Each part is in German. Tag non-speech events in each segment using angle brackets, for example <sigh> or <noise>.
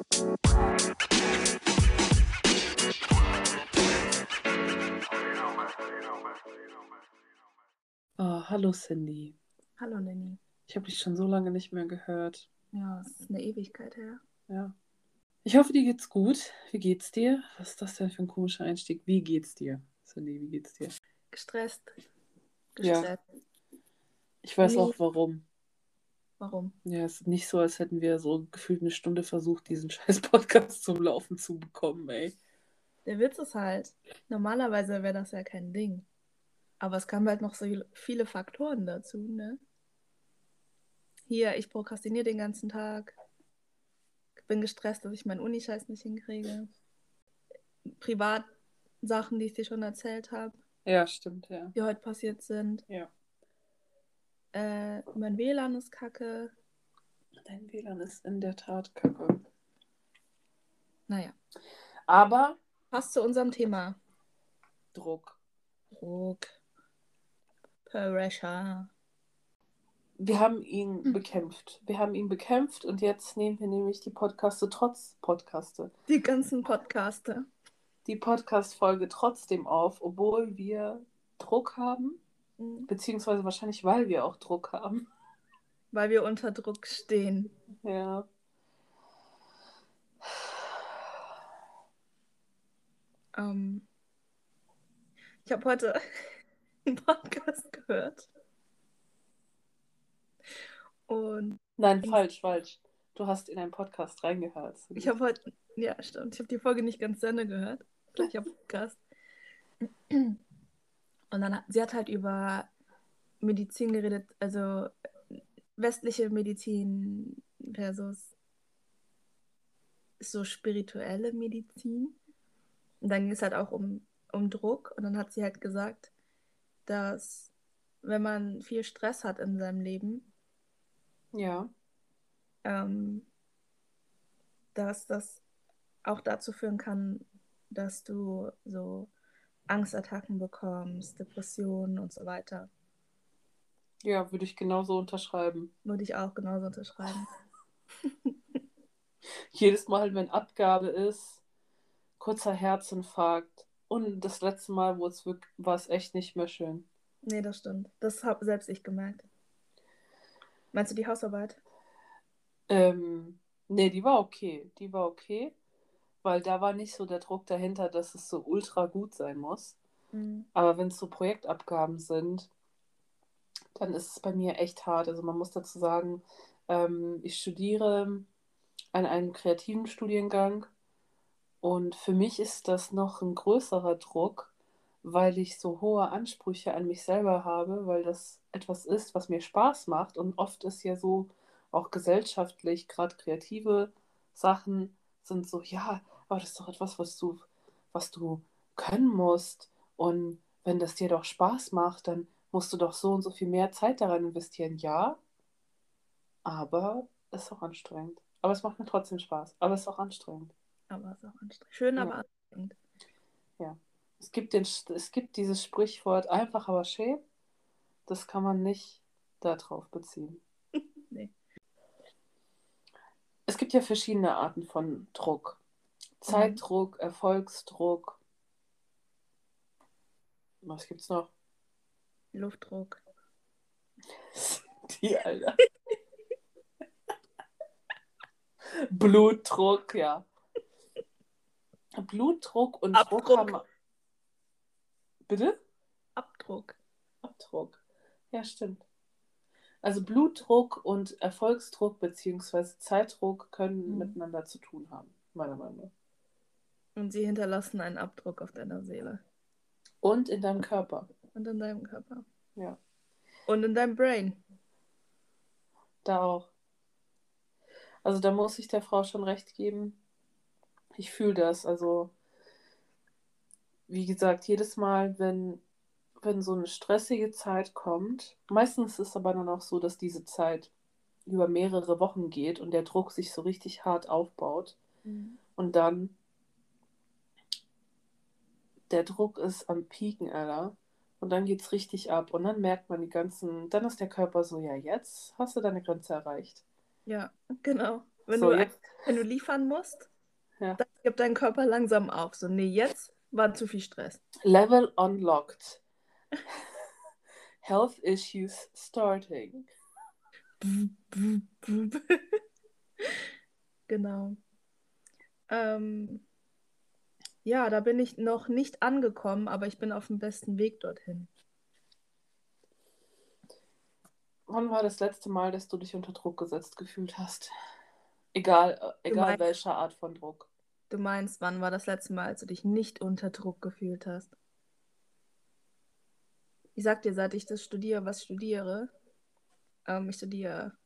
Oh, hallo Cindy. Hallo Nanny. Ich habe dich schon so lange nicht mehr gehört. Ja, es ist eine Ewigkeit her. Ja. Ich hoffe, dir geht's gut. Wie geht's dir? Was ist das denn für ein komischer Einstieg? Wie geht's dir? Cindy, wie geht's dir? Gestresst. Ja. Gestresst. Ich weiß Nee. auch warum. Warum? Ja, es ist nicht so, als hätten wir so gefühlt eine Stunde versucht, diesen <laughs> scheiß Podcast zum Laufen zu bekommen, ey. Der Witz ist halt, normalerweise wäre das ja kein Ding. Aber es kamen halt noch so viele Faktoren dazu, ne? Hier, ich prokrastiniere den ganzen Tag. Bin gestresst, dass ich meinen Unischeiß nicht hinkriege. Privatsachen, die ich dir schon erzählt habe, Ja, stimmt, ja. die heute passiert sind. Ja. Äh, mein WLAN ist kacke. Dein WLAN ist in der Tat kacke. Naja, Aber passt zu unserem Thema. Druck. Druck. Pressure. Wir haben ihn Hm. bekämpft. Wir haben ihn bekämpft und jetzt nehmen wir nämlich die Podcaste trotz Podcaste. Die ganzen Podcaste. Die Podcast-Folge trotzdem auf, obwohl wir Druck haben, Mhm. beziehungsweise wahrscheinlich, weil wir auch Druck haben. Weil wir unter Druck stehen. Ja. Ähm, ich habe heute <laughs> einen Podcast gehört. Und Nein, falsch, falsch. Du hast in einen Podcast reingehört. ich habe heute, ja, stimmt, ich habe die Folge nicht ganz zu Ende gehört. Gleicher <laughs> Podcast. Und dann, hat- sie hat halt über Medizin geredet, also westliche Medizin versus so spirituelle Medizin. Und dann ging es halt auch um, um Druck. Und dann hat sie halt gesagt, dass wenn man viel Stress hat in seinem Leben, Ja. ähm, dass das auch dazu führen kann, dass du so Angstattacken bekommst, Depressionen und so weiter. Ja, würde ich genauso unterschreiben. Würde ich auch genauso unterschreiben. <laughs> <laughs> Jedes Mal, wenn Abgabe ist, kurzer Herzinfarkt. Und das letzte Mal, wo es wirklich, war es echt nicht mehr schön. Nee, das stimmt. Das habe selbst ich gemerkt. Meinst du die Hausarbeit? Ähm, nee, die war okay. Die war okay, weil da war nicht so der Druck dahinter, dass es so ultra gut sein muss. Mhm. Aber wenn es so Projektabgaben sind, dann ist es bei mir echt hart. Also man muss dazu sagen, ähm, ich studiere an einem kreativen Studiengang und für mich ist das noch ein größerer Druck, weil ich so hohe Ansprüche an mich selber habe, weil das etwas ist, was mir Spaß macht und oft ist ja so auch gesellschaftlich, gerade kreative Sachen sind so, ja, aber das ist doch etwas, was du, was du können musst und wenn das dir doch Spaß macht, dann musst du doch so und so viel mehr Zeit daran investieren. Ja, aber es ist auch anstrengend. Aber es macht mir trotzdem Spaß. Aber es ist auch anstrengend. Aber ist auch anstrengend. Schön, Ja. aber anstrengend. Es gibt, den, es gibt dieses Sprichwort einfach aber schön. Das kann man nicht darauf beziehen. Nee. Es gibt ja verschiedene Arten von Druck. Zeitdruck, Erfolgsdruck. Was gibt's noch? Luftdruck. Die, Alter. Blutdruck, ja. Blutdruck und Druck Abdruck. haben. Bitte? Abdruck. Abdruck. Ja, stimmt. Also Blutdruck und Erfolgsdruck bzw. Zeitdruck können Mhm. miteinander zu tun haben, meiner Meinung nach. Und sie hinterlassen einen Abdruck auf deiner Seele. Und in deinem Körper. Und in deinem Körper. Ja. Und in deinem Brain. Da auch. Also da muss ich der Frau schon recht geben. Ich fühle das. Also, wie gesagt, jedes Mal, wenn, wenn so eine stressige Zeit kommt, meistens ist es aber dann auch so, dass diese Zeit über mehrere Wochen geht und der Druck sich so richtig hart aufbaut. Und dann der Druck ist am Pieken, Alter. Und dann geht's richtig ab. Und dann merkt man die ganzen, dann ist der Körper so, ja, jetzt hast du deine Grenze erreicht. Ja, genau. Wenn, So, du, jetzt- wenn du liefern musst, Ja. dann gibt dein Körper langsam auf. So, nee, jetzt war zu viel Stress. Level unlocked. Health issues starting. <laughs> genau. Ähm, ja, da bin ich noch nicht angekommen, aber ich bin auf dem besten Weg dorthin. Wann war das letzte Mal, dass du dich unter Druck gesetzt gefühlt hast? Egal, äh, egal meinst- welcher Art von Druck. Du meinst, wann war das letzte Mal, als du dich nicht unter Druck gefühlt hast? Ich sag dir, seit ich das studiere, was studiere, ähm, ich studiere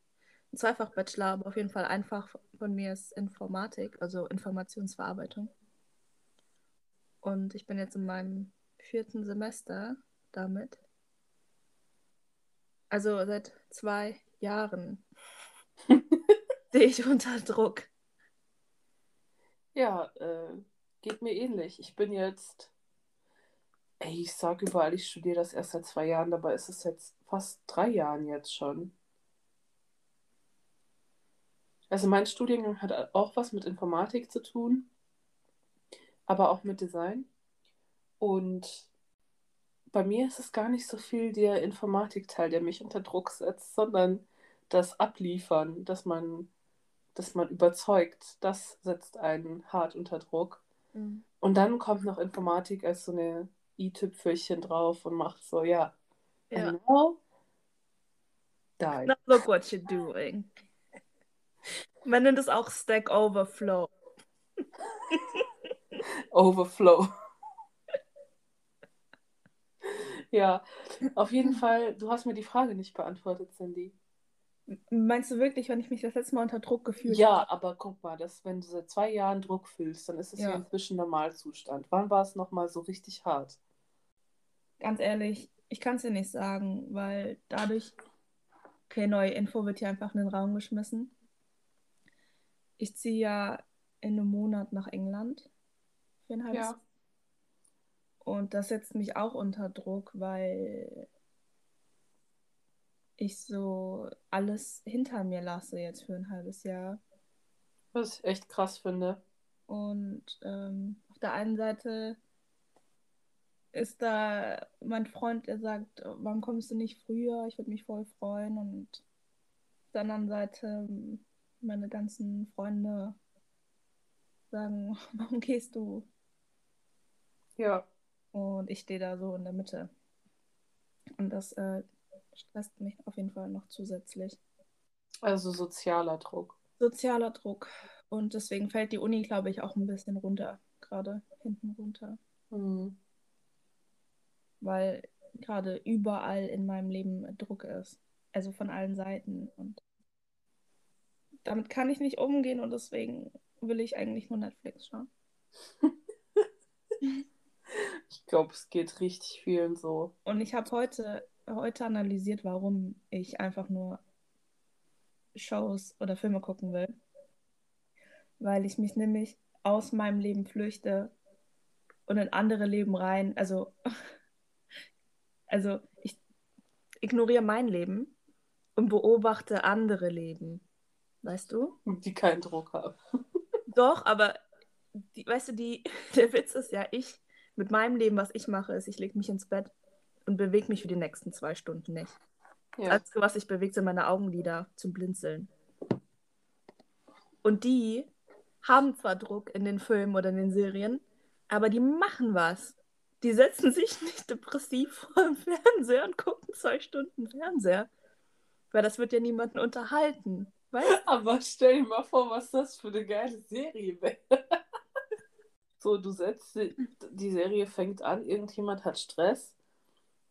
einen Zweifach-Bachelor, aber auf jeden Fall ein Fach von mir ist Informatik, also Informationsverarbeitung. Und ich bin jetzt in meinem vierten Semester damit. Also seit zwei Jahren <laughs> stehe ich unter Druck. Ja, äh, geht mir ähnlich. Ich bin jetzt, ey, ich sag überall, ich studiere das erst seit zwei Jahren, dabei ist es jetzt fast drei Jahren jetzt schon. Also mein Studiengang hat auch was mit Informatik zu tun, aber auch mit Design. Und bei mir ist es gar nicht so viel der Informatikteil, der mich unter Druck setzt, sondern das Abliefern, dass man, dass man überzeugt, das setzt einen hart unter Druck. Mhm. Und dann kommt noch Informatik als so eine i-Tüpfelchen drauf und macht so, ja, Ja. and now, die. Now look what you're doing. Man nennt es auch Stack Overflow. <laughs> Overflow. <laughs> ja, auf jeden Fall, du hast mir die Frage nicht beantwortet, Cindy. Meinst du wirklich, wenn ich mich das letzte Mal unter Druck gefühlt Ja, aber guck mal, das, wenn du seit zwei Jahren Druck fühlst, dann ist es ja, Ja. inzwischen Normalzustand. Wann war es nochmal so richtig hart? Ganz ehrlich, ich kann es dir nicht sagen, weil dadurch, okay, neue Info wird hier einfach in den Raum geschmissen. Ich ziehe ja in einem Monat nach England für ein halbes Ja. Und das setzt mich auch unter Druck, weil ich so alles hinter mir lasse jetzt für ein halbes Jahr. Was ich echt krass finde. Und ähm, auf der einen Seite ist da mein Freund, der sagt, warum kommst du nicht früher? Ich würde mich voll freuen. Und auf der anderen Seite meine ganzen Freunde sagen, <laughs> warum gehst du? Ja. Und ich stehe da so in der Mitte. Und das äh, stresst mich auf jeden Fall noch zusätzlich. Also sozialer Druck. Sozialer Druck. Und deswegen fällt die Uni, glaube ich, auch ein bisschen runter. Gerade hinten runter. Hm. Weil gerade überall in meinem Leben Druck ist. Also von allen Seiten. Und damit kann ich nicht umgehen und deswegen will ich eigentlich nur Netflix schauen. <laughs> Ich glaube, es geht richtig vielen so. Und ich habe heute, heute analysiert, warum ich einfach nur Shows oder Filme gucken will. Weil ich mich nämlich aus meinem Leben flüchte und in andere Leben rein. Also, <laughs> also ich ignoriere mein Leben und beobachte andere Leben. Weißt du? Die keinen Druck haben. <laughs> Doch, aber die, weißt du, die, <laughs> der Witz ist ja, ich mit meinem Leben, was ich mache, ist, ich lege mich ins Bett und bewege mich für die nächsten zwei Stunden nicht. Das Ja. Einzige, was sich bewegt, sind meine Augenlider zum Blinzeln. Und die haben zwar Druck in den Filmen oder in den Serien, aber die machen was. Die setzen sich <laughs> nicht depressiv vor dem Fernseher und gucken zwei Stunden Fernseher. Weil das wird ja niemanden unterhalten. Weißt? Aber stell dir mal vor, was das für eine geile Serie wäre. <laughs> So, du setzt, die, die Serie fängt an, irgendjemand hat Stress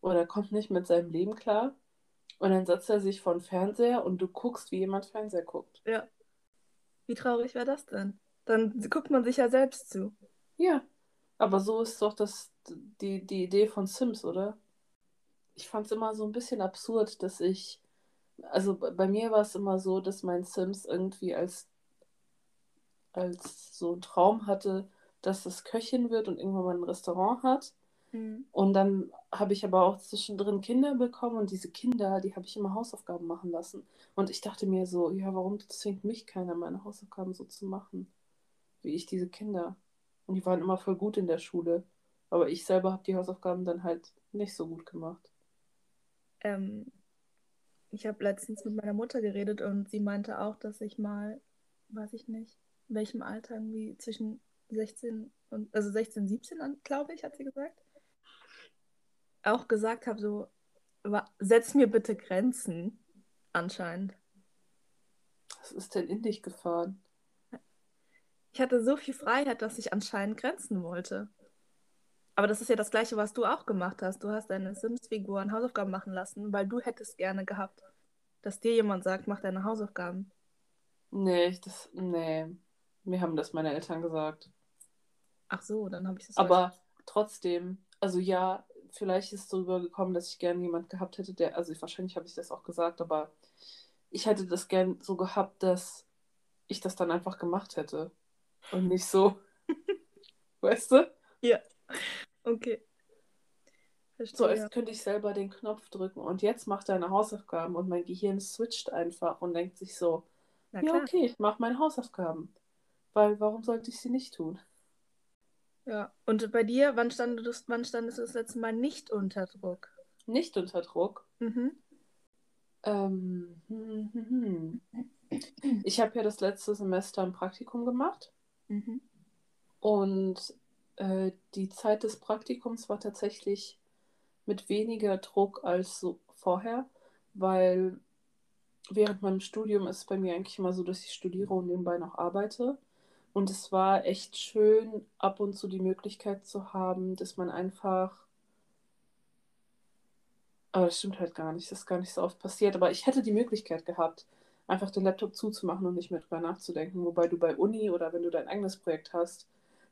oder kommt nicht mit seinem Leben klar. Und dann setzt er sich vor den Fernseher und du guckst, wie jemand Fernseher guckt. Ja. Wie traurig wäre das denn? Dann guckt man sich ja selbst zu. Ja, aber so ist doch das, die, die Idee von Sims, oder? Ich fand es immer so ein bisschen absurd, dass ich, also bei mir war es immer so, dass mein Sims irgendwie als, als so einen Traum hatte, dass es Köchin wird und irgendwann mal ein Restaurant hat. Mhm. Und dann habe ich aber auch zwischendrin Kinder bekommen und diese Kinder, die habe ich immer Hausaufgaben machen lassen. Und ich dachte mir so, ja, warum zwingt mich keiner, meine Hausaufgaben so zu machen, wie ich diese Kinder? Und die waren immer voll gut in der Schule. Aber ich selber habe die Hausaufgaben dann halt nicht so gut gemacht. Ähm, ich habe letztens mit meiner Mutter geredet und sie meinte auch, dass ich mal, weiß ich nicht, in welchem Alter irgendwie zwischen 16 und, also 16, 17 an, glaube ich, hat sie gesagt, auch gesagt habe, so, setz mir bitte Grenzen, anscheinend. Was ist denn in dich gefahren? Ich hatte so viel Freiheit, dass ich anscheinend Grenzen wollte. Aber das ist ja das Gleiche, was du auch gemacht hast. Du hast deine Sims-Figuren Hausaufgaben machen lassen, weil du hättest gerne gehabt, dass dir jemand sagt, mach deine Hausaufgaben. Nee, ich das, nee. Mir haben das meine Eltern gesagt. Ach so, dann habe ich das Aber trotzdem, also ja, vielleicht ist es so rübergekommen, dass ich gerne jemand gehabt hätte, der, also wahrscheinlich habe ich das auch gesagt, aber ich hätte das gern so gehabt, dass ich das dann einfach gemacht hätte. Und nicht so, <laughs> weißt du? Ja. Okay. So, Verstehe. als könnte ich selber den Knopf drücken und jetzt mach deine Hausaufgaben und mein Gehirn switcht einfach und denkt sich so, ja, okay, ich mache meine Hausaufgaben. Weil warum sollte ich sie nicht tun? Ja. Und bei dir, wann standest, wann standest du das letzte Mal nicht unter Druck? Nicht unter Druck. Mhm. Ähm, hm, hm, hm. Ich habe ja das letzte Semester ein Praktikum gemacht Mhm. und äh, die Zeit des Praktikums war tatsächlich mit weniger Druck als so vorher, weil während meinem Studium ist es bei mir eigentlich immer so, dass ich studiere und nebenbei noch arbeite. Und es war echt schön, ab und zu die Möglichkeit zu haben, dass man einfach. Aber das stimmt halt gar nicht, das ist gar nicht so oft passiert. Aber ich hätte die Möglichkeit gehabt, einfach den Laptop zuzumachen und nicht mehr drüber nachzudenken. Wobei du bei Uni oder wenn du dein eigenes Projekt hast,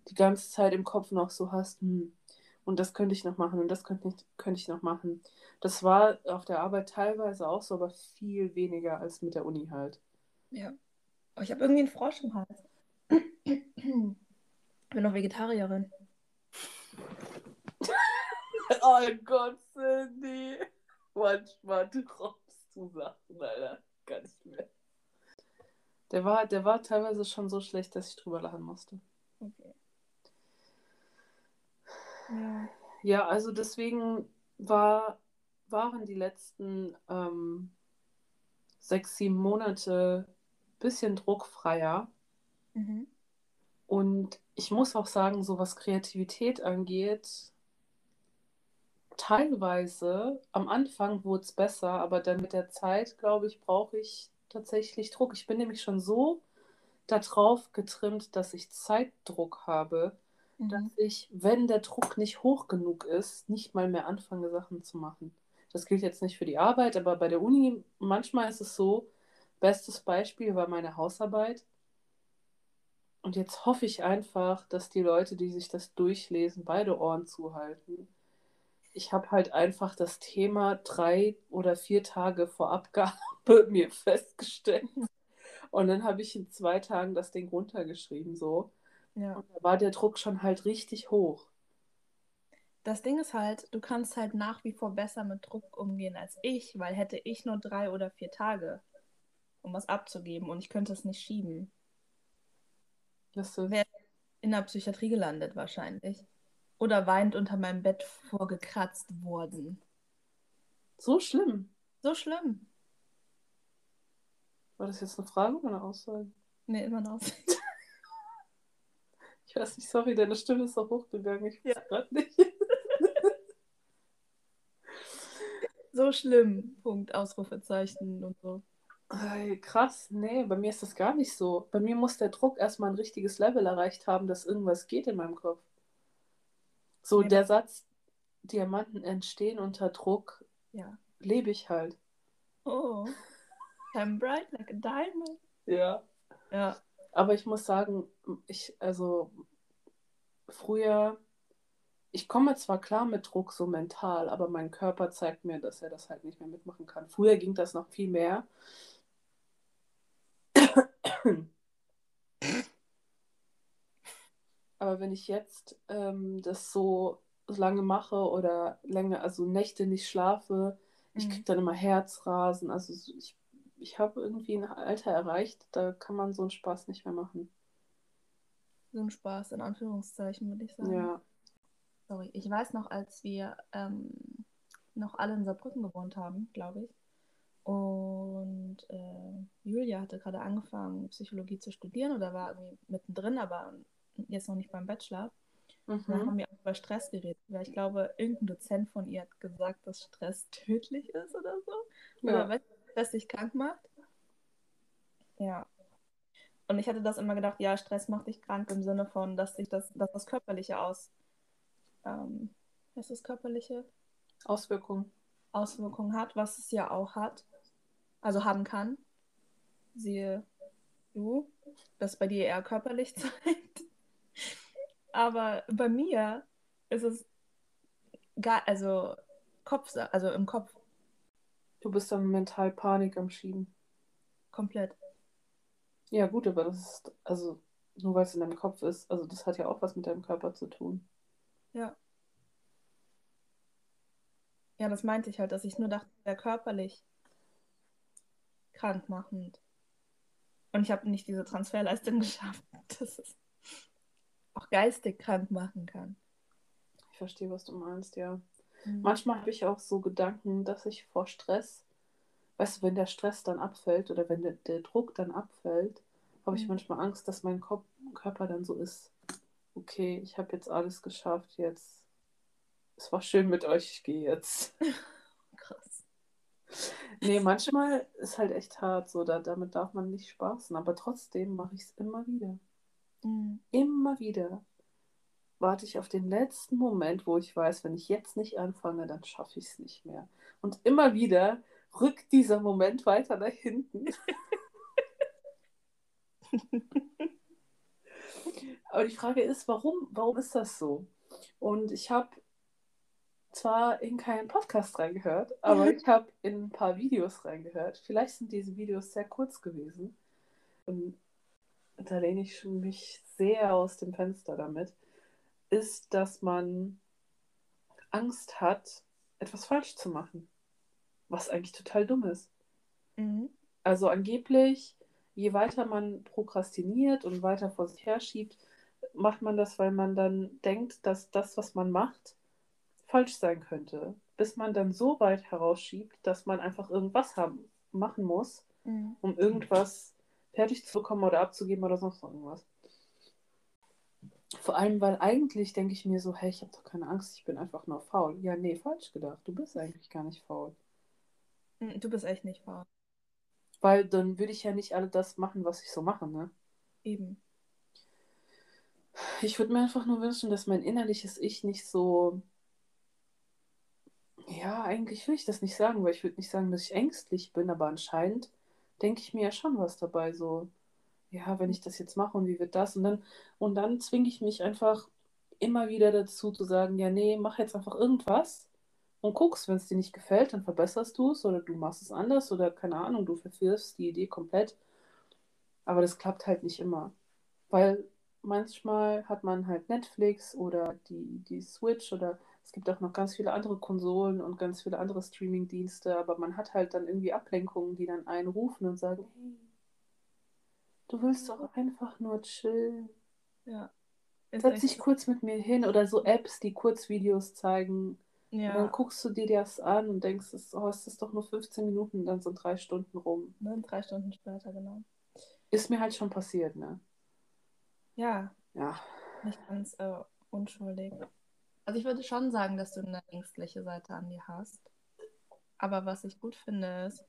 die ganze Zeit im Kopf noch so hast, hm, und das könnte ich noch machen und das könnte ich, könnte ich noch machen. Das war auf der Arbeit teilweise auch so, aber viel weniger als mit der Uni halt. Ja. Aber ich habe irgendwie einen Frosch im Hals. Ich bin noch Vegetarierin. <laughs> Oh Gott, Cindy. Manchmal droppst du Sachen, Alter. Gar nicht mehr. Der war, der war teilweise schon so schlecht, dass ich drüber lachen musste. Okay. Ja. Ja, also deswegen war, waren die letzten ähm, sechs, sieben Monate ein bisschen druckfreier. Mhm. Und ich muss auch sagen, so was Kreativität angeht, teilweise am Anfang wurde es besser, aber dann mit der Zeit, glaube ich, brauche ich tatsächlich Druck. Ich bin nämlich schon so darauf getrimmt, dass ich Zeitdruck habe, dass Mhm. ich, wenn der Druck nicht hoch genug ist, nicht mal mehr anfange, Sachen zu machen. Das gilt jetzt nicht für die Arbeit, aber bei der Uni, manchmal ist es so, bestes Beispiel war meine Hausarbeit. Und jetzt hoffe ich einfach, dass die Leute, die sich das durchlesen, beide Ohren zuhalten. Ich habe halt einfach das Thema drei oder vier Tage vor Abgabe <laughs> mir festgestellt. Und dann habe ich in zwei Tagen das Ding runtergeschrieben, so. Ja. Und da war der Druck schon halt richtig hoch. Das Ding ist halt, du kannst halt nach wie vor besser mit Druck umgehen als ich, weil hätte ich nur drei oder vier Tage, um was abzugeben und ich könnte es nicht schieben. Weißt du? Wer in der Psychiatrie gelandet wahrscheinlich. Oder weint unter meinem Bett vorgekratzt worden. So schlimm. So schlimm. War das jetzt eine Frage oder eine Aussage? Nee, immer noch. <laughs> Ich weiß nicht, sorry, deine Stimme ist so hochgegangen. Ich weiß Ja. gerade nicht. <laughs> so schlimm. Punkt, Ausrufezeichen und so. Ey, krass, nee, bei mir ist das gar nicht so. Bei mir muss der Druck erstmal ein richtiges Level erreicht haben, dass irgendwas geht in meinem Kopf. So der Satz, Diamanten entstehen unter Druck, Ja. lebe ich halt. Oh. I'm bright like a diamond. Ja. Ja. Aber ich muss sagen, ich, also früher, ich komme zwar klar mit Druck so mental, aber mein Körper zeigt mir, dass er das halt nicht mehr mitmachen kann. Früher ging das noch viel mehr. Aber wenn ich jetzt ähm, das so lange mache oder länger, also Nächte nicht schlafe, ich Mhm. kriege dann immer Herzrasen. Also so- ich, ich habe irgendwie ein Alter erreicht, da kann man so einen Spaß nicht mehr machen. So ein Spaß, in Anführungszeichen, würde ich sagen. Ja. Sorry, ich weiß noch, als wir ähm, noch alle in Saarbrücken gewohnt haben, glaube ich. Und äh, Julia hatte gerade angefangen, Psychologie zu studieren oder war irgendwie mittendrin, aber jetzt noch nicht beim Bachelor. Mhm. haben wir auch über Stress geredet, weil ich glaube, irgendein Dozent von ihr hat gesagt, dass Stress <laughs> tödlich ist oder so. Oder Ja. weißt du, Stress dich krank macht. Ja. Und ich hatte das immer gedacht, ja, Stress macht dich krank im Sinne von, dass sich das, dass das Körperliche aus, ähm, was ist das Körperliche? Auswirkungen. Auswirkungen hat, was es ja auch hat, also haben kann. Siehe du, das bei dir eher körperlich <laughs> zeigt. Aber bei mir ist es gar, also Kopf, also im Kopf Du bist dann mental Panik am Schieben. komplett. Ja, gut, aber das ist, also nur weil es in deinem Kopf ist, also das hat ja auch was mit deinem Körper zu tun. Ja. Ja, das meinte ich halt, dass ich nur dachte, wäre körperlich krankmachend. Und ich habe nicht diese Transferleistung <laughs> geschafft, dass es auch geistig krank machen kann. Ich verstehe, was du meinst, ja. Mhm. Manchmal habe ich auch so Gedanken, dass ich vor Stress, weißt du, wenn der Stress dann abfällt oder wenn der, der Druck dann abfällt, habe ich Mhm. manchmal Angst, dass mein Kopf, Körper dann so ist, okay, ich habe jetzt alles geschafft, jetzt, es war schön mit euch, ich gehe jetzt. <laughs> Krass. Nee, manchmal ist halt echt hart, so, da, damit darf man nicht spaßen, aber trotzdem mache ich es immer wieder. Mhm. Immer wieder warte ich auf den letzten Moment, wo ich weiß, wenn ich jetzt nicht anfange, dann schaffe ich es nicht mehr. Und immer wieder rückt dieser Moment weiter nach hinten. <laughs> Aber die Frage ist, warum, warum ist das so? Und ich habe zwar in keinen Podcast reingehört, aber ich habe in ein paar Videos reingehört. Vielleicht sind diese Videos sehr kurz gewesen. Und da lehne ich mich sehr aus dem Fenster damit, ist, dass man Angst hat, etwas falsch zu machen. Was eigentlich total dumm ist. Mhm. Also angeblich, je weiter man prokrastiniert und weiter vor sich herschiebt, macht man das, weil man dann denkt, dass das, was man macht, falsch sein könnte. Bis man dann so weit herausschiebt, dass man einfach irgendwas haben, machen muss, Mhm. um irgendwas fertig zu bekommen oder abzugeben oder sonst noch irgendwas. Vor allem, weil eigentlich denke ich mir so, hey, ich habe doch keine Angst, ich bin einfach nur faul. Ja, nee, falsch gedacht. Du bist eigentlich gar nicht faul. Mhm, Du bist echt nicht faul. Weil dann würde ich ja nicht alle das machen, was ich so mache, ne? Eben. Ich würde mir einfach nur wünschen, dass mein innerliches Ich nicht so. Ja, eigentlich will ich das nicht sagen, weil ich würde nicht sagen, dass ich ängstlich bin, aber anscheinend denke ich mir ja schon was dabei, so, ja, wenn ich das jetzt mache und wie wird das? Und dann, und dann zwinge ich mich einfach immer wieder dazu zu sagen, ja, nee, mach jetzt einfach irgendwas und guckst, wenn es dir nicht gefällt, dann verbesserst du es oder du machst es anders oder keine Ahnung, du verfehlst die Idee komplett. Aber das klappt halt nicht immer. Weil manchmal hat man halt Netflix oder die, die Switch oder es gibt auch noch ganz viele andere Konsolen und ganz viele andere Streaming-Dienste, aber man hat halt dann irgendwie Ablenkungen, die dann einen rufen und sagen, hey, du willst doch einfach nur chillen. Ja. Setz dich so. kurz mit mir hin oder so Apps, die Kurzvideos zeigen. Und dann Ja, guckst du dir das an und denkst, oh, es ist doch nur 15 Minuten, dann sind drei Stunden rum. ne, drei Stunden später, genau. Ist mir halt schon passiert, ne? Ja, Ja. nicht ganz äh, unschuldig. Also ich würde schon sagen, dass du eine ängstliche Seite an dir hast. Aber was ich gut finde, ist,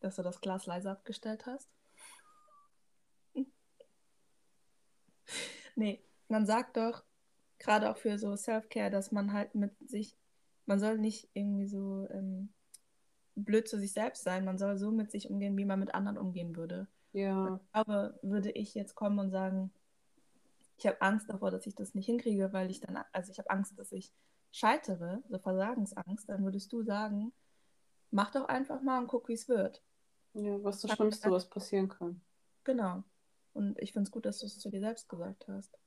dass du das Glas leise abgestellt hast. Nee, man sagt doch, gerade auch für so Self-Care, dass man halt mit sich, man soll nicht irgendwie so ähm, blöd zu sich selbst sein, man soll so mit sich umgehen, wie man mit anderen umgehen würde. Ja. Aber würde ich jetzt kommen und sagen, ich habe Angst davor, dass ich das nicht hinkriege, weil ich dann, also ich habe Angst, dass ich scheitere, so Versagensangst, dann würdest du sagen, mach doch einfach mal und guck, wie es wird. Ja, was das Schlimmste, was passieren kann. Genau. Und ich finde es gut, dass du es zu dir selbst gesagt hast.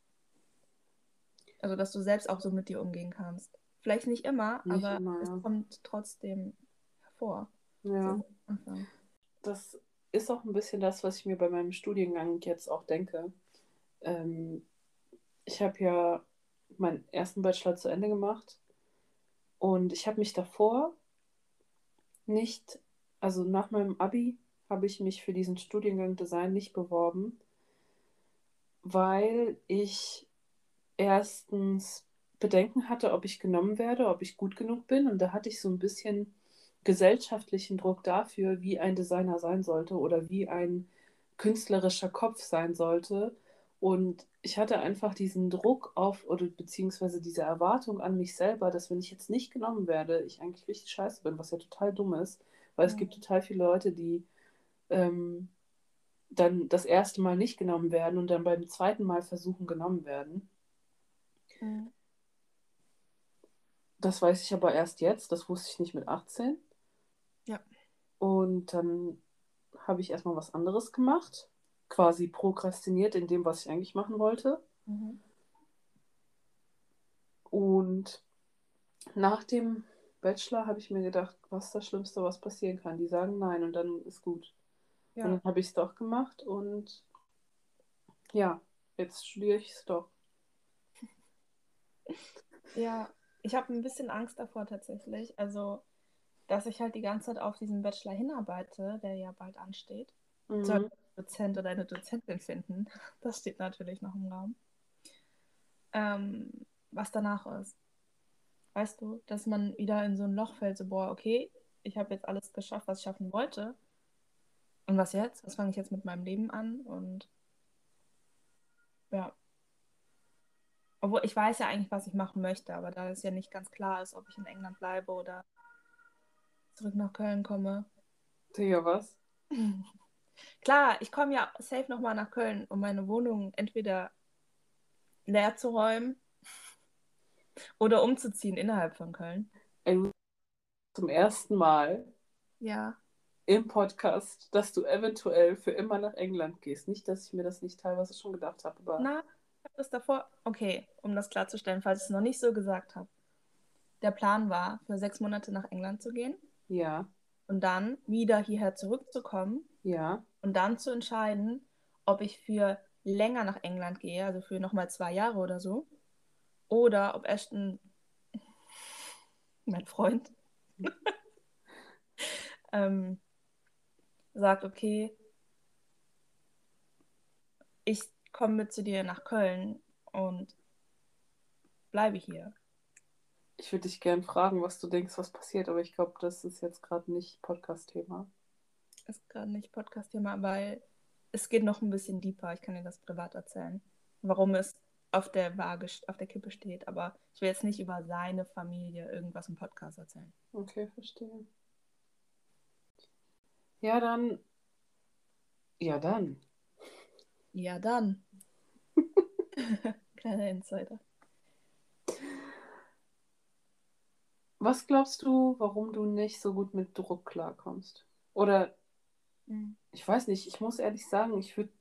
Also, dass du selbst auch so mit dir umgehen kannst. Vielleicht nicht immer, Nicht aber immer, es ja. kommt trotzdem hervor. Ja. Das ist auch ein bisschen das, was ich mir bei meinem Studiengang jetzt auch denke. Ähm, ich habe ja meinen ersten Bachelor zu Ende gemacht und ich habe mich davor nicht, also nach meinem Abi habe ich mich für diesen Studiengang Design nicht beworben, weil ich erstens Bedenken hatte, ob ich genommen werde, ob ich gut genug bin. Und da hatte ich so ein bisschen gesellschaftlichen Druck dafür, wie ein Designer sein sollte oder wie ein künstlerischer Kopf sein sollte. Und ich hatte einfach diesen Druck auf, oder beziehungsweise diese Erwartung an mich selber, dass wenn ich jetzt nicht genommen werde, ich eigentlich richtig scheiße bin, was ja total dumm ist, weil es Ja. gibt total viele Leute, die ähm, dann das erste Mal nicht genommen werden und dann beim zweiten Mal versuchen genommen werden. Mhm. Das weiß ich aber erst jetzt, das wusste ich nicht mit 18. Ja. Und dann habe ich erstmal was anderes gemacht, quasi prokrastiniert in dem, was ich eigentlich machen wollte. Mhm. Und nach dem Bachelor habe ich mir gedacht, was ist das Schlimmste, was passieren kann? Die sagen nein und dann ist gut. Und Ja. dann habe ich es doch gemacht und ja, jetzt studiere ich es doch. <laughs> Ja, ich habe ein bisschen Angst davor tatsächlich. Also, dass ich halt die ganze Zeit auf diesen Bachelor hinarbeite, der ja bald ansteht. Mhm. ein Dozent oder eine Dozentin finden. Das steht natürlich noch im Raum. Ähm, was danach ist. Weißt du, dass man wieder in so ein Loch fällt, so, boah, okay, ich habe jetzt alles geschafft, was ich schaffen wollte. Und was jetzt? Was fange ich jetzt mit meinem Leben an? Und ja. Obwohl ich weiß ja eigentlich, was ich machen möchte, aber da es ja nicht ganz klar ist, ob ich in England bleibe oder zurück nach Köln komme. Digga, was? <laughs> Klar, ich komme ja safe nochmal nach Köln, um meine Wohnung entweder leer zu räumen oder umzuziehen innerhalb von Köln. Zum ersten Mal Ja. im Podcast, dass du eventuell für immer nach England gehst. Nicht, dass ich mir das nicht teilweise schon gedacht habe, aber Na, ich habe das davor. Okay, um das klarzustellen, falls ich es noch nicht so gesagt habe. Der Plan war, für sechs Monate nach England zu gehen ja, und dann wieder hierher zurückzukommen ja, und dann zu entscheiden, ob ich für länger nach England gehe, also für nochmal zwei Jahre oder so, oder ob Ashton, mein Freund, <laughs> ähm, sagt, okay, ich komme mit zu dir nach Köln und bleibe hier. ich würde dich gern fragen, was du denkst, was passiert, aber ich glaube, das ist jetzt gerade nicht Podcast-Thema. Ist gerade nicht Podcast-Thema, weil es geht noch ein bisschen deeper. Ich kann dir das privat erzählen, warum es auf der Waage, auf der Kippe steht. Aber ich will jetzt nicht über seine Familie irgendwas im Podcast erzählen. Okay, verstehe. Ja, dann. Ja, dann. Ja, dann. <laughs> Kleiner Insider. Was glaubst du, warum du nicht so gut mit Druck klarkommst? Oder. Ich weiß nicht, ich muss ehrlich sagen, ich würde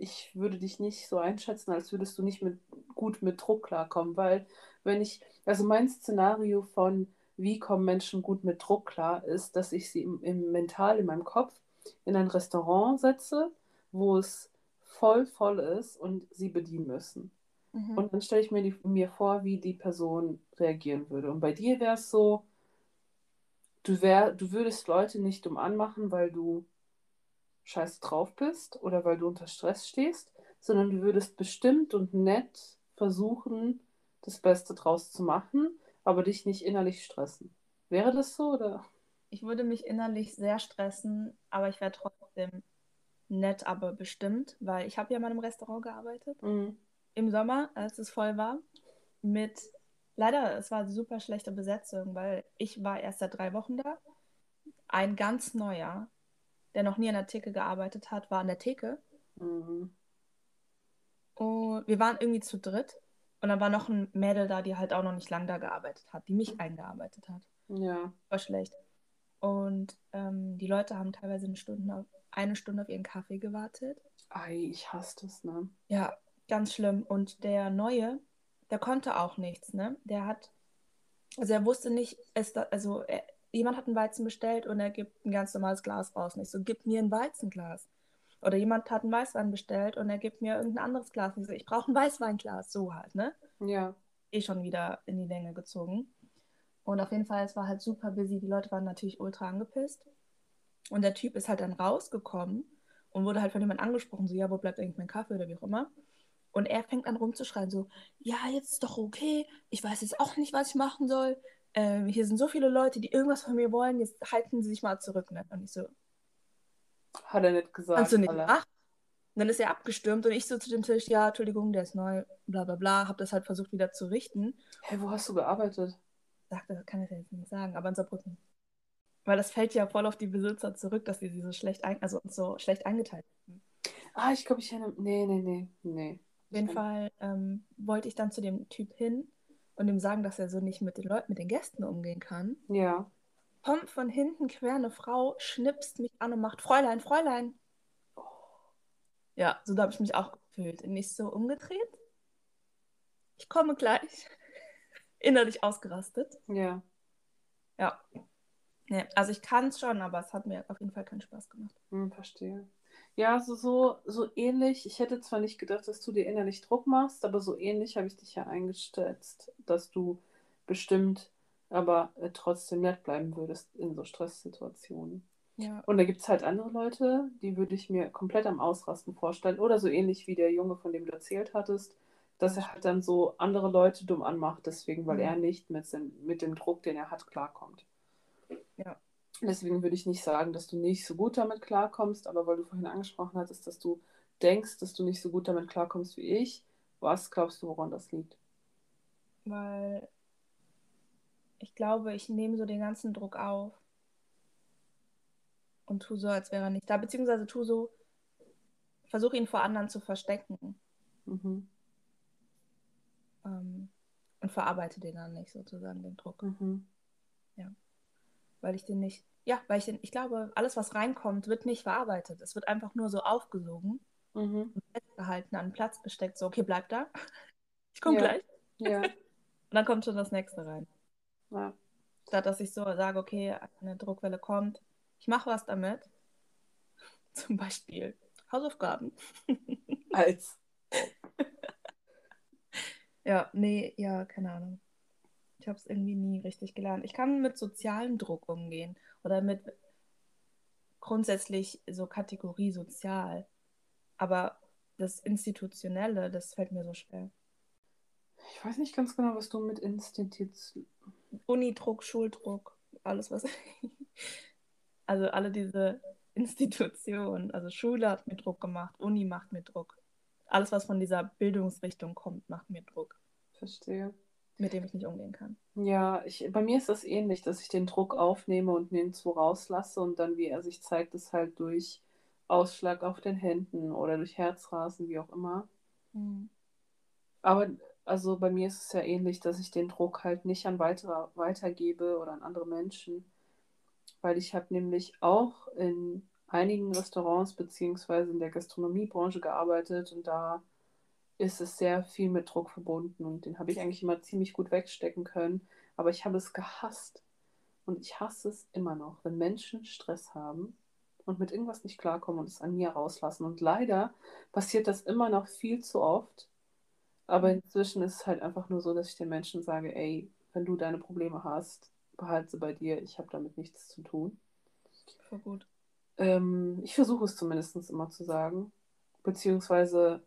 ich würde dich nicht so einschätzen, als würdest du nicht mit, gut mit Druck klarkommen, weil wenn ich, also mein Szenario von, wie kommen Menschen gut mit Druck klar, ist, dass ich sie im, im mental in meinem Kopf in ein Restaurant setze, wo es voll voll ist und sie bedienen müssen. Mhm. Und dann stelle ich mir, die, mir vor, wie die Person reagieren würde. Und bei dir wäre es so, du, wär, du würdest Leute nicht dumm anmachen, weil du scheiße drauf bist oder weil du unter Stress stehst, sondern du würdest bestimmt und nett versuchen, das Beste draus zu machen, aber dich nicht innerlich stressen. Wäre das so oder? Ich würde mich innerlich sehr stressen, aber ich wäre trotzdem nett, aber bestimmt, weil ich habe ja mal im Restaurant gearbeitet. Mhm. Im Sommer, als es voll war, mit leider, es war super schlechte Besetzung, weil ich war erst seit drei Wochen da. Ein ganz neuer, der noch nie an der Theke gearbeitet hat, war an der Theke. Mhm. Und wir waren irgendwie zu dritt. Und dann war noch ein Mädel da, die halt auch noch nicht lange da gearbeitet hat, die mich eingearbeitet hat. Ja. War schlecht. Und ähm, die Leute haben teilweise eine Stunde, auf, eine Stunde auf ihren Kaffee gewartet. Ei, ich hasse das, ne? Ja, ganz schlimm. Und der Neue, der konnte auch nichts, ne? Der hat, also er wusste nicht, es da, also er, jemand hat einen Weizen bestellt und er gibt ein ganz normales Glas raus. Nicht so, gib mir ein Weizenglas. Oder jemand hat einen Weißwein bestellt und er gibt mir irgendein anderes Glas. Und ich so, ich brauche ein Weißweinglas. So halt, ne? Ja. Eh schon wieder in die Länge gezogen. Und auf jeden Fall, es war halt super busy. Die Leute waren natürlich ultra angepisst. Und der Typ ist halt dann rausgekommen und wurde halt von jemandem angesprochen, so, ja, wo bleibt eigentlich mein Kaffee oder wie auch immer. Und er fängt an rumzuschreien, so, ja, jetzt ist doch okay, ich weiß jetzt auch nicht, was ich machen soll. Ähm, hier sind so viele Leute, die irgendwas von mir wollen, jetzt halten sie sich mal zurück. Ne? Und ich so, Hat er nicht gesagt. kannst du nicht machen? Und dann ist er abgestürmt und ich so zu dem Tisch, ja, Entschuldigung, der ist neu, bla bla bla, hab das halt versucht wieder zu richten. Hey, wo hast du gearbeitet? Sagte, das kann ich ja jetzt nicht sagen, aber in Saarbrücken. Weil das fällt ja voll auf die Besitzer zurück, dass sie sie so schlecht, ein, also so schlecht eingeteilt haben. Ah, ich glaube, ich erinnere. Nee, nee, nee. Nee. Auf jeden Fall ähm, wollte ich dann zu dem Typ hin und ihm sagen, dass er so nicht mit den Leuten, mit den Gästen umgehen kann. Ja. Kommt von hinten quer eine Frau, schnipst mich an und macht Fräulein, Fräulein. Ja, so da habe ich mich auch gefühlt. Nicht so umgedreht. Ich komme gleich. <laughs> Innerlich ausgerastet. Ja. Ja. Nee, also ich kann es schon, aber es hat mir auf jeden Fall keinen Spaß gemacht. Hm, verstehe. Ja, so, so, so ähnlich. Ich hätte zwar nicht gedacht, dass du dir innerlich Druck machst, aber so ähnlich habe ich dich ja eingeschätzt, dass du bestimmt aber äh, trotzdem nett bleiben würdest in so Stresssituationen. Ja. Und da gibt es halt andere Leute, die würde ich mir komplett am Ausrasten vorstellen. Oder so ähnlich wie der Junge, von dem du erzählt hattest, dass er halt dann so andere Leute dumm anmacht, deswegen, weil Mhm. er nicht mit, dem- mit dem Druck, den er hat, klarkommt. Ja. Deswegen würde ich nicht sagen, dass du nicht so gut damit klarkommst, aber weil du vorhin angesprochen hattest, dass du denkst, dass du nicht so gut damit klarkommst wie ich, was glaubst du, woran das liegt? Weil ich glaube, ich nehme so den ganzen Druck auf und tu so, als wäre er nicht da, beziehungsweise tu so, versuche ihn vor anderen zu verstecken Mhm. ähm, und verarbeite den dann nicht sozusagen, den Druck, Mhm. weil ich den nicht, ja, weil ich den, ich glaube, alles, was reinkommt, wird nicht verarbeitet. Es wird einfach nur so aufgesogen Mhm. und festgehalten, an einen Platz gesteckt, so, okay, bleib da, <laughs> ich komme Ja. gleich. Ja. <laughs> Und dann kommt schon das nächste rein. ja. Statt dass ich so sage, okay, eine Druckwelle kommt, ich mache was damit. <laughs> Zum Beispiel Hausaufgaben. Als. Ja, nee, ja, keine Ahnung. Ich habe es irgendwie nie richtig gelernt. Ich kann mit sozialem Druck umgehen oder mit grundsätzlich so Kategorie sozial. Aber das Institutionelle, das fällt mir so schwer. Ich weiß nicht ganz genau, was du mit Institution. Unidruck, Schuldruck, alles was. <laughs> Also alle diese Institutionen. Also Schule hat mir Druck gemacht, Uni macht mir Druck. Alles, was von dieser Bildungsrichtung kommt, macht mir Druck, Verstehe. Mit dem ich nicht umgehen kann. Ja, ich, bei mir ist das ähnlich, dass ich den Druck aufnehme und nirgendwo rauslasse und dann, wie er sich zeigt, ist halt durch Ausschlag auf den Händen oder durch Herzrasen, wie auch immer. Aber also bei mir ist es ja ähnlich, dass ich den Druck halt nicht an weitere weitergebe oder an andere Menschen, weil ich habe nämlich auch in einigen Restaurants beziehungsweise in der Gastronomiebranche gearbeitet und da ist es sehr viel mit Druck verbunden und den habe ich eigentlich immer ziemlich gut wegstecken können, aber ich habe es gehasst und ich hasse es immer noch, wenn Menschen Stress haben und mit irgendwas nicht klarkommen und es an mir rauslassen. Und leider passiert das immer noch viel zu oft. Aber inzwischen ist es halt einfach nur so, dass ich den Menschen sage, ey, wenn du deine Probleme hast, behalte sie bei dir, ich habe damit nichts zu tun. Voll gut. Ähm, ich versuche es zumindest immer zu sagen, beziehungsweise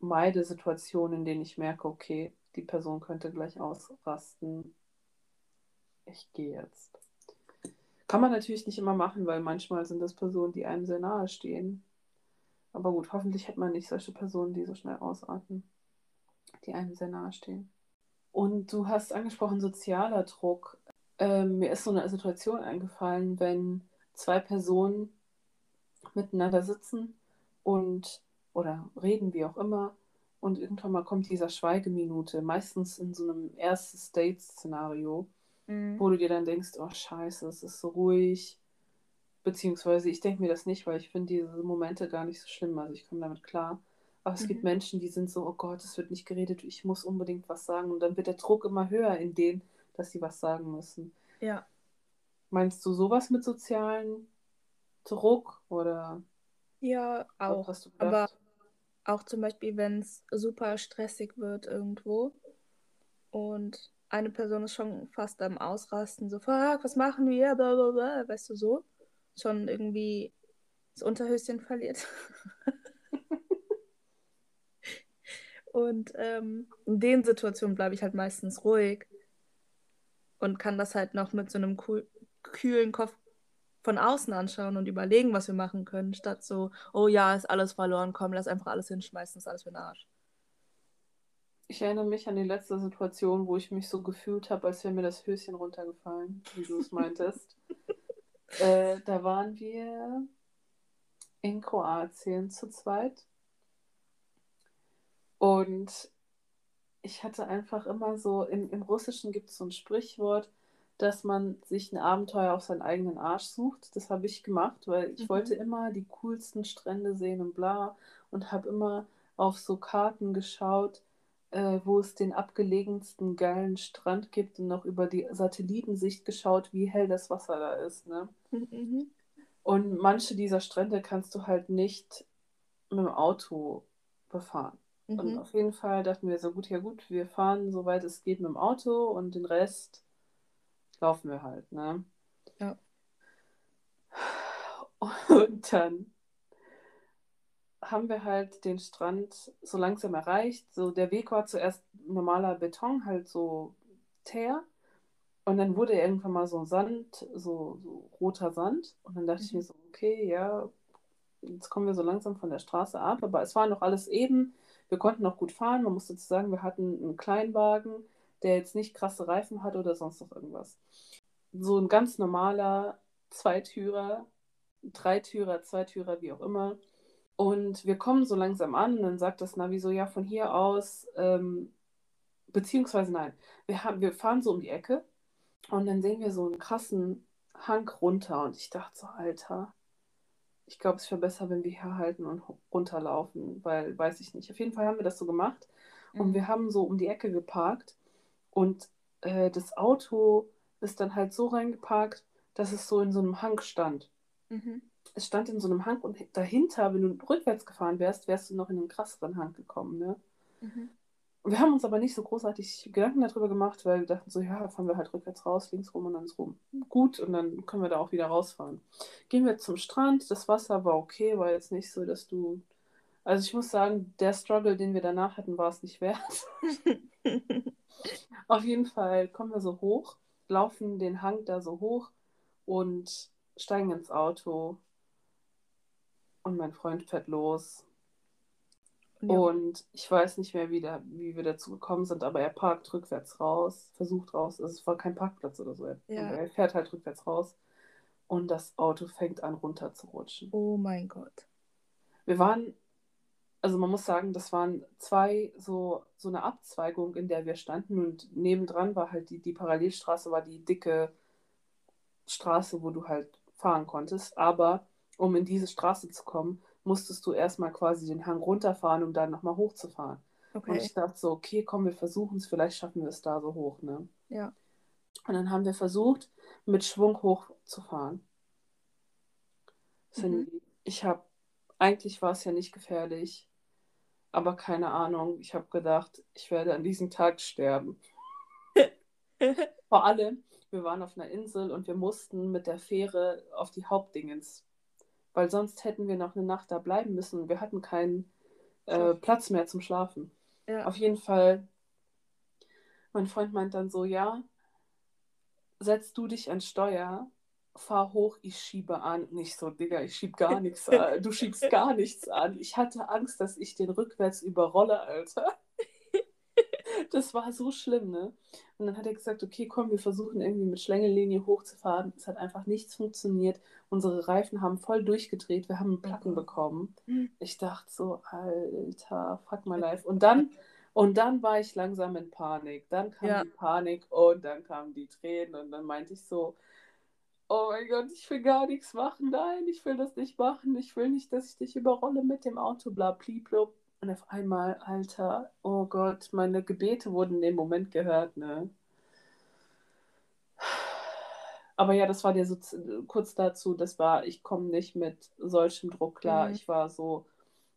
meide Situationen, in denen ich merke, okay, die Person könnte gleich ausrasten. Ich gehe jetzt. Kann man natürlich nicht immer machen, weil manchmal sind das Personen, die einem sehr nahe stehen. Aber gut, hoffentlich hat man nicht solche Personen, die so schnell ausatmen, die einem sehr nahe stehen. Und du hast angesprochen, sozialer Druck. Ähm, mir ist so eine Situation eingefallen, wenn zwei Personen miteinander sitzen und oder reden, wie auch immer, und irgendwann mal kommt dieser Schweigeminute, meistens in so einem erstes Date-Szenario, wo du dir dann denkst, oh scheiße, es ist so ruhig. Beziehungsweise ich denke mir das nicht, weil ich finde diese Momente gar nicht so schlimm. Also ich komme damit klar. Aber es gibt Mhm. Menschen, die sind so, oh Gott, es wird nicht geredet, ich muss unbedingt was sagen. Und dann wird der Druck immer höher in denen, dass sie was sagen müssen. Ja. Meinst du sowas mit sozialen Druck oder Ja, auch. hast du Aber? Auch zum Beispiel, wenn es super stressig wird irgendwo und eine Person ist schon fast am Ausrasten, so, fuck, was machen wir? Blablabla, weißt du so? Schon irgendwie das Unterhöschen verliert. <laughs> Und ähm, in den Situationen bleibe ich halt meistens ruhig und kann das halt noch mit so einem kühlen Kopf von außen anschauen und überlegen, was wir machen können, statt so, oh ja, ist alles verloren, komm, lass einfach alles hinschmeißen, ist alles für den Arsch. Ich erinnere mich an die letzte Situation, wo ich mich so gefühlt habe, als wäre mir das Höschen runtergefallen, wie du es meintest. <laughs> äh, da waren wir in Kroatien zu zweit. Und ich hatte einfach immer so, im, im Russischen gibt es so ein Sprichwort, dass man sich ein Abenteuer auf seinen eigenen Arsch sucht. Das habe ich gemacht, weil ich Mhm. wollte immer die coolsten Strände sehen und bla und habe immer auf so Karten geschaut, äh, wo es den abgelegensten geilen Strand gibt und noch über die Satellitensicht geschaut, wie hell das Wasser da ist. Ne? Mhm. Und manche dieser Strände kannst du halt nicht mit dem Auto befahren. Und Mhm. auf jeden Fall dachten wir so, gut, ja gut, wir fahren soweit es geht mit dem Auto und den Rest laufen wir halt, ne? Ja. Und dann haben wir halt den Strand so langsam erreicht. So der Weg war zuerst normaler Beton, halt so Teer. Und dann wurde irgendwann mal so Sand, so, so roter Sand. Und dann dachte ich Mhm. mir so, okay, ja, jetzt kommen wir so langsam von der Straße ab. Aber es war noch alles eben. Wir konnten noch gut fahren. Man muss dazu sagen, wir hatten einen Kleinwagen, der jetzt nicht krasse Reifen hat oder sonst noch irgendwas. So ein ganz normaler Zweitürer, Dreitürer, Zweitürer, wie auch immer. Und wir kommen so langsam an und dann sagt das Navi so, ja, von hier aus, ähm, beziehungsweise nein, wir, haben, wir fahren so um die Ecke und dann sehen wir so einen krassen Hang runter und ich dachte so, Alter, ich glaube, es wäre besser, wenn wir hier halten und runterlaufen, weil, weiß ich nicht. Auf jeden Fall haben wir das so gemacht und Mhm. wir haben so um die Ecke geparkt und äh, das Auto ist dann halt so reingeparkt, dass es so in so einem Hang stand. Mhm. Es stand in so einem Hang und dahinter, wenn du rückwärts gefahren wärst, wärst du noch in einen krasseren Hang gekommen, ne? Mhm. Wir haben uns aber nicht so großartig Gedanken darüber gemacht, weil wir dachten so, ja, fahren wir halt rückwärts raus, links rum und dann rum. Gut, und dann können wir da auch wieder rausfahren. Gehen wir zum Strand, das Wasser war okay, war jetzt nicht so, dass du. Also ich muss sagen, der Struggle, den wir danach hatten, war es nicht wert. <laughs> Auf jeden Fall kommen wir so hoch, laufen den Hang da so hoch und steigen ins Auto. Und mein Freund fährt los. Ja. Und ich weiß nicht mehr, wie, da, wie wir dazu gekommen sind, aber er parkt rückwärts raus, versucht raus. Also es war kein Parkplatz oder so. Er, Ja. er fährt halt rückwärts raus und das Auto fängt an runterzurutschen. Oh mein Gott. Wir waren, also man muss sagen, das waren zwei, so, so eine Abzweigung, in der wir standen und nebendran war halt die, die Parallelstraße, war die dicke Straße, wo du halt fahren konntest. Aber um in diese Straße zu kommen, musstest du erstmal quasi den Hang runterfahren, um dann nochmal hochzufahren. Und Okay. ich dachte so, okay, komm, wir versuchen es, vielleicht schaffen wir es da so hoch, ne? Ja. Und dann haben wir versucht, mit Schwung hochzufahren. Cindy, ich habe, eigentlich war es ja nicht gefährlich, aber keine Ahnung, ich habe gedacht, ich werde an diesem Tag sterben. <laughs> Vor allem, wir waren auf einer Insel und wir mussten mit der Fähre auf die Hauptdingens, weil sonst hätten wir noch eine Nacht da bleiben müssen und wir hatten keinen äh. Platz mehr zum Schlafen. ja. Auf jeden Fall, mein Freund meint dann so, ja, setz du dich an Steuer, fahr hoch, ich schiebe an. Nicht so, Digga, ich schieb gar <laughs> nichts an. Du schiebst gar nichts an. Ich hatte Angst, dass ich den rückwärts überrolle, Alter. <laughs> Das war so schlimm, ne? Und dann hat er gesagt, okay, komm, wir versuchen irgendwie mit Schlängellinie hochzufahren. Es hat einfach nichts funktioniert. Unsere Reifen haben voll durchgedreht. Wir haben einen Platten Gott. bekommen. Mhm. Ich dachte so, Alter, fuck my life. Und dann, und dann war ich langsam in Panik. Dann kam Ja. die Panik und dann kamen die Tränen. Und dann meinte ich so, oh mein Gott, ich will gar nichts machen. Nein, ich will das nicht machen. Ich will nicht, dass ich dich überrolle mit dem Auto, bla, bliblub. Und auf einmal, Alter, oh Gott, meine Gebete wurden in dem Moment gehört, ne? Aber ja, das war dir so kurz dazu, das war, ich komme nicht mit solchem Druck klar. Mhm. Ich war so,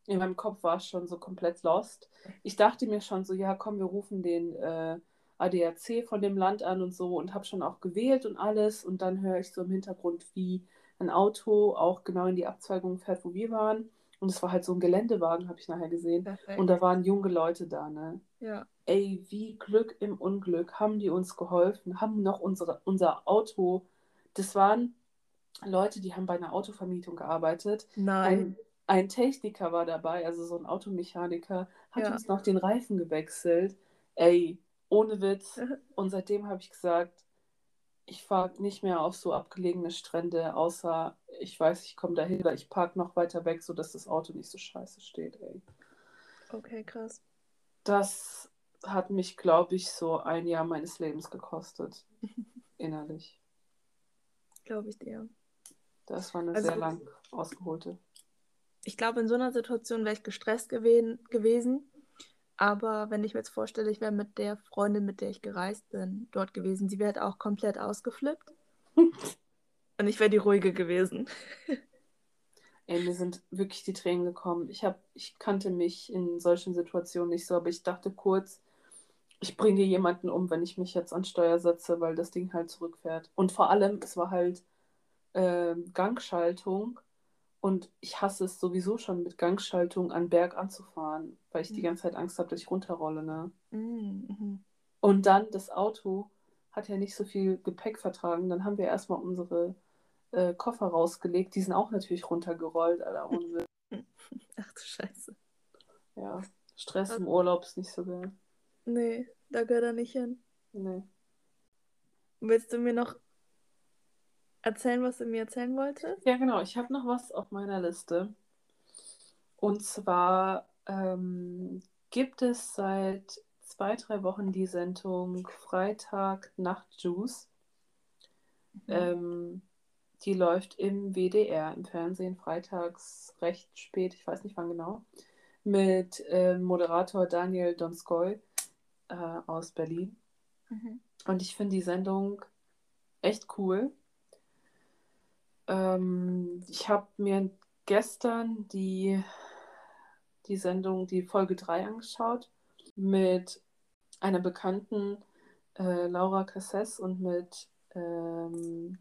in meinem Kopf war es schon so komplett lost. Ich dachte mir schon so, ja, komm, wir rufen den äh, ADAC von dem Land an und so und habe schon auch gewählt und alles. Und dann höre ich so im Hintergrund, wie ein Auto auch genau in die Abzweigung fährt, wo wir waren. Und es war halt so ein Geländewagen, habe ich nachher gesehen. Perfekt. Und da waren junge Leute da, ne? ja. Ey, wie Glück im Unglück haben die uns geholfen, haben noch unsere, unser Auto. Das waren Leute, die haben bei einer Autovermietung gearbeitet. Nein. Ein, ein Techniker war dabei, also so ein Automechaniker, hat Ja. uns noch den Reifen gewechselt. Ey, ohne Witz. <laughs> Und seitdem habe ich gesagt, ich fahre nicht mehr auf so abgelegene Strände, außer ich weiß, ich komme dahin oder ich parke noch weiter weg, sodass das Auto nicht so scheiße steht. Ey. Okay, krass. Das hat mich, glaube ich, so ein Jahr meines Lebens gekostet. <laughs> Innerlich. Glaube ich dir. Das war eine Also- sehr lang ausgeholte. Ich glaube, in so einer Situation wäre ich gestresst gewesen. Aber wenn ich mir jetzt vorstelle, ich wäre mit der Freundin, mit der ich gereist bin, dort gewesen, sie wäre halt auch komplett ausgeflippt. <laughs> Und ich wäre die ruhige gewesen. <laughs> Ey, mir sind wirklich die Tränen gekommen. Ich, hab, ich kannte mich in solchen Situationen nicht so, aber ich dachte kurz, ich bringe jemanden um, wenn ich mich jetzt an Steuer setze, weil das Ding halt zurückfährt. Und vor allem, es war halt ähm, Gangschaltung und ich hasse es sowieso schon mit Gangschaltung an Berg anzufahren, weil ich die Mhm. ganze Zeit Angst habe, dass ich runterrolle, ne? Mhm. Und dann das Auto hat ja nicht so viel Gepäck vertragen. Dann haben wir erstmal unsere äh, Koffer rausgelegt. Die sind auch natürlich runtergerollt. Ohne <laughs> Witz. Ach du Scheiße. Ja, Stress im Urlaub ist nicht so geil. Nee, da gehört er nicht hin. Nee. Willst du mir noch erzählen, was du mir erzählen wolltest? Ja, genau. Ich habe noch was auf meiner Liste. Und zwar ähm, gibt es seit zwei, drei Wochen die Sendung Freitag Nachtjuice. Ähm, die läuft im WDR, im Fernsehen, freitags recht spät, ich weiß nicht wann genau, mit ähm, Moderator Daniel Donskoy äh, aus Berlin. Mhm. Und ich finde die Sendung echt cool. Ähm, ich habe mir gestern die, die Sendung, die Folge 3 angeschaut mit einer bekannten äh, Laura Casses und mit, ähm,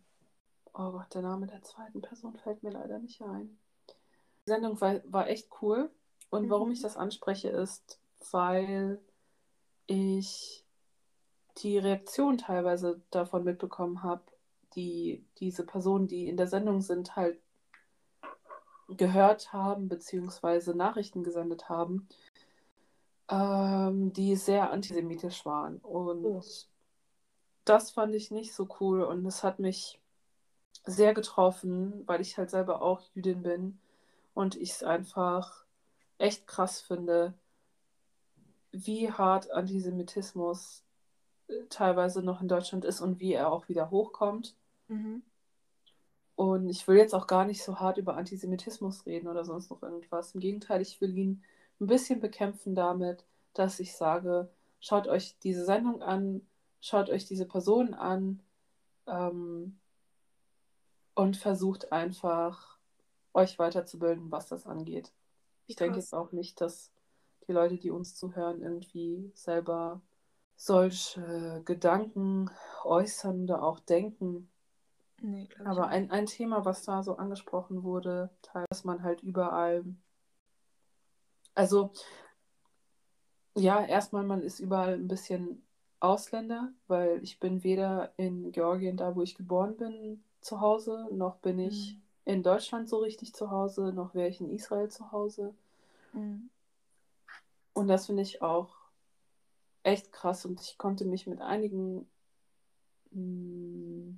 oh Gott, der Name der zweiten Person fällt mir leider nicht ein. Die Sendung war, war echt cool. Und warum Mhm. ich das anspreche, ist, weil ich die Reaktion teilweise davon mitbekommen habe, die diese Personen, die in der Sendung sind, halt gehört haben, beziehungsweise Nachrichten gesendet haben, ähm, die sehr antisemitisch waren. Und Oh. das fand ich nicht so cool und es hat mich sehr getroffen, weil ich halt selber auch Jüdin bin und ich es einfach echt krass finde, wie hart Antisemitismus äh, teilweise noch in Deutschland ist und wie er auch wieder hochkommt. Mhm. Und ich will jetzt auch gar nicht so hart über Antisemitismus reden oder sonst noch irgendwas. Im Gegenteil, ich will ihn ein bisschen bekämpfen damit, dass ich sage, schaut euch diese Sendung an, schaut euch diese Personen an ähm, und versucht einfach, euch weiterzubilden, was das angeht. Ich denke Krass. jetzt auch nicht, dass die Leute, die uns zuhören, irgendwie selber solche Gedanken äußern oder auch denken. Nee, Aber ein, ein Thema, was da so angesprochen wurde, dass man halt überall, also ja, erstmal, man ist überall ein bisschen Ausländer, weil ich bin weder in Georgien, da wo ich geboren bin, zu Hause, noch bin ich Mhm. in Deutschland so richtig zu Hause, noch wäre ich in Israel zu Hause. Mhm. Und das finde ich auch echt krass und ich konnte mich mit einigen mh,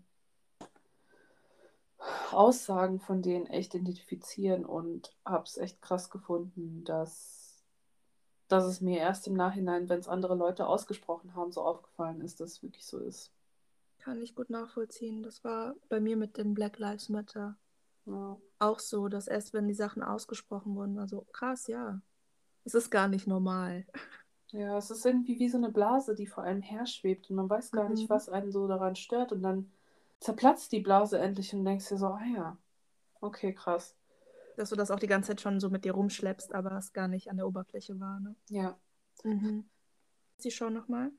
Aussagen von denen echt identifizieren und habe es echt krass gefunden, dass, dass es mir erst im Nachhinein, wenn es andere Leute ausgesprochen haben, so aufgefallen ist, dass es wirklich so ist. Kann ich gut nachvollziehen. Das war bei mir mit dem Black Lives Matter Ja. auch so, dass erst wenn die Sachen ausgesprochen wurden, also krass, ja. Es ist gar nicht normal. Ja, es ist irgendwie wie so eine Blase, die vor einem herschwebt und man weiß gar nicht, Mhm. was einen so daran stört und dann zerplatzt die Blase endlich und denkst dir so, ah ja, okay, krass. Dass du das auch die ganze Zeit schon so mit dir rumschleppst, aber es gar nicht an der Oberfläche war, ne? Ja. Mhm. Die Show nochmal?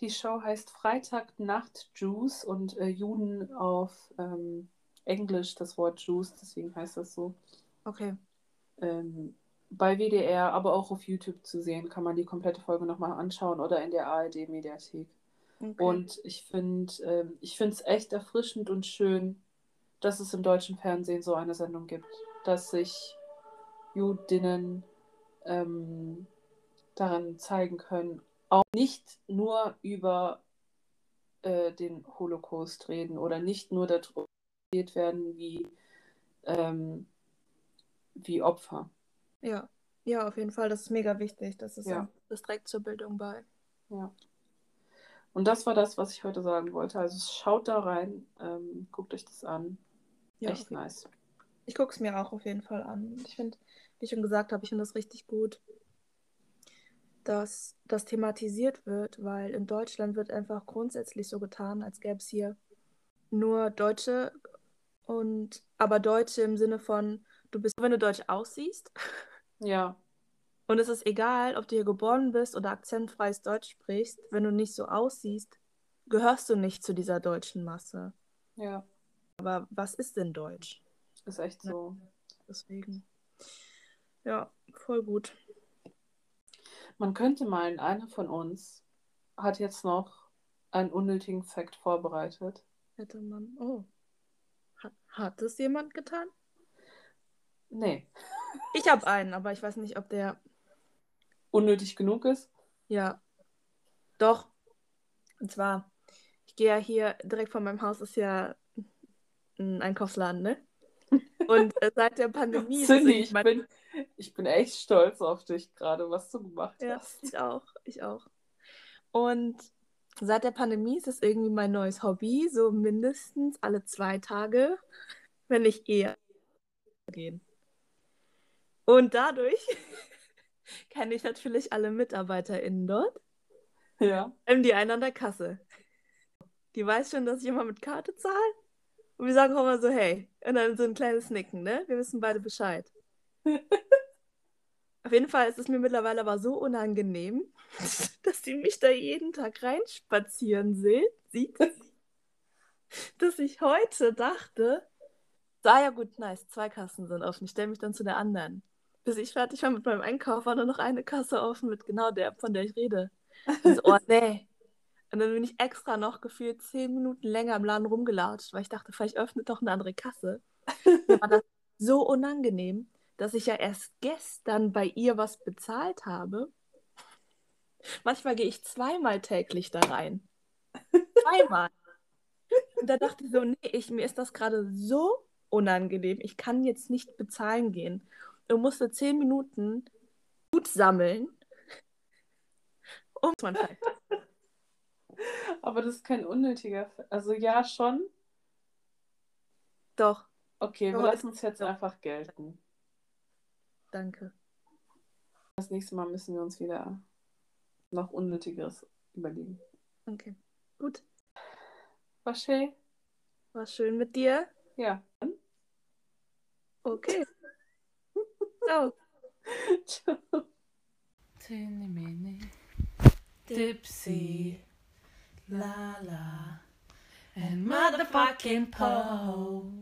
Die Show heißt Freitagnacht Juice und äh, Juden auf ähm, Englisch das Wort Juice, deswegen heißt das so. Okay. Ähm, bei WDR, aber auch auf YouTube zu sehen, kann man die komplette Folge nochmal anschauen oder in der ARD-Mediathek. Okay. Und ich finde ich finde es echt erfrischend und schön, dass es im deutschen Fernsehen so eine Sendung gibt, dass sich Judinnen ähm, daran zeigen können, auch nicht nur über äh, den Holocaust reden oder nicht nur darüber werden wie, ähm, wie Opfer. Ja. Ja, auf jeden Fall. Das ist mega wichtig. Das ist Ja. das trägt zur Bildung bei. Ja. Und das war das, was ich heute sagen wollte. Also schaut da rein, ähm, guckt euch das an. Ja, Echt nice. Ich gucke es mir auch auf jeden Fall an. Ich finde, wie ich schon gesagt habe, ich finde das richtig gut, dass das thematisiert wird, weil in Deutschland wird einfach grundsätzlich so getan, als gäbe es hier nur Deutsche und aber Deutsche im Sinne von, du bist, wenn du deutsch aussiehst Ja, und es ist egal, ob du hier geboren bist oder akzentfreies Deutsch sprichst, wenn du nicht so aussiehst, gehörst du nicht zu dieser deutschen Masse. ja, Aber was ist denn Deutsch? ist echt so. Deswegen. Ja, voll gut. Man könnte meinen, einer von uns hat jetzt noch einen unnötigen Fakt vorbereitet. Hätte man. Oh. Hat, hat es jemand getan? Nee, Ich habe einen, aber ich weiß nicht, ob der. Unnötig genug ist. Ja. Doch. Und zwar, ich gehe ja hier direkt vor meinem Haus ist ja ein Einkaufsladen, ne? <laughs> Und äh, seit der Pandemie. Cindy, ich mein- bin, ich bin echt stolz auf dich gerade, was du gemacht Ja, hast. ich auch, ich auch. Und seit der Pandemie ist es irgendwie mein neues Hobby, so mindestens alle zwei Tage, wenn nicht eher gehen. Und dadurch kenne ich natürlich alle MitarbeiterInnen dort. Ja. Ähm, die einen an der Kasse. Die weiß schon, dass ich immer mit Karte zahle. Und wir sagen auch immer so, hey. Und dann so ein kleines Nicken, ne? Wir wissen beide Bescheid. <laughs> Auf jeden Fall ist es mir mittlerweile aber so unangenehm, <laughs> dass sie mich da jeden Tag reinspazieren se- sieht, <laughs> dass ich heute dachte, ah ja gut, nice, zwei Kassen sind offen. Ich stelle mich dann zu der anderen. Bis ich fertig war mit meinem Einkauf, war nur noch eine Kasse offen mit genau der, von der ich rede. Und so, oh <laughs> nee. Und dann bin ich extra noch gefühlt zehn Minuten länger im Laden rumgelatscht, weil ich dachte, vielleicht öffnet doch eine andere Kasse. Mir war das <laughs> so unangenehm, dass ich ja erst gestern bei ihr was bezahlt habe. Manchmal gehe ich zweimal täglich da rein. Zweimal. Und da dachte ich so, nee, ich, mir ist das gerade so unangenehm. Ich kann jetzt nicht bezahlen gehen. Und musste zehn Minuten Gut sammeln. Um man. <laughs> Aber das ist kein unnötiger Fakt. Also ja, schon. Doch, Okay, wir lassen uns jetzt einfach gelten. danke. Das nächste Mal müssen wir uns wieder noch Unnötigeres überlegen. Okay. Gut. War schön? War schön mit dir. Ja. Okay. Ciao. Ciao. Teeny mini, dipsy, la la, and motherfucking Poe.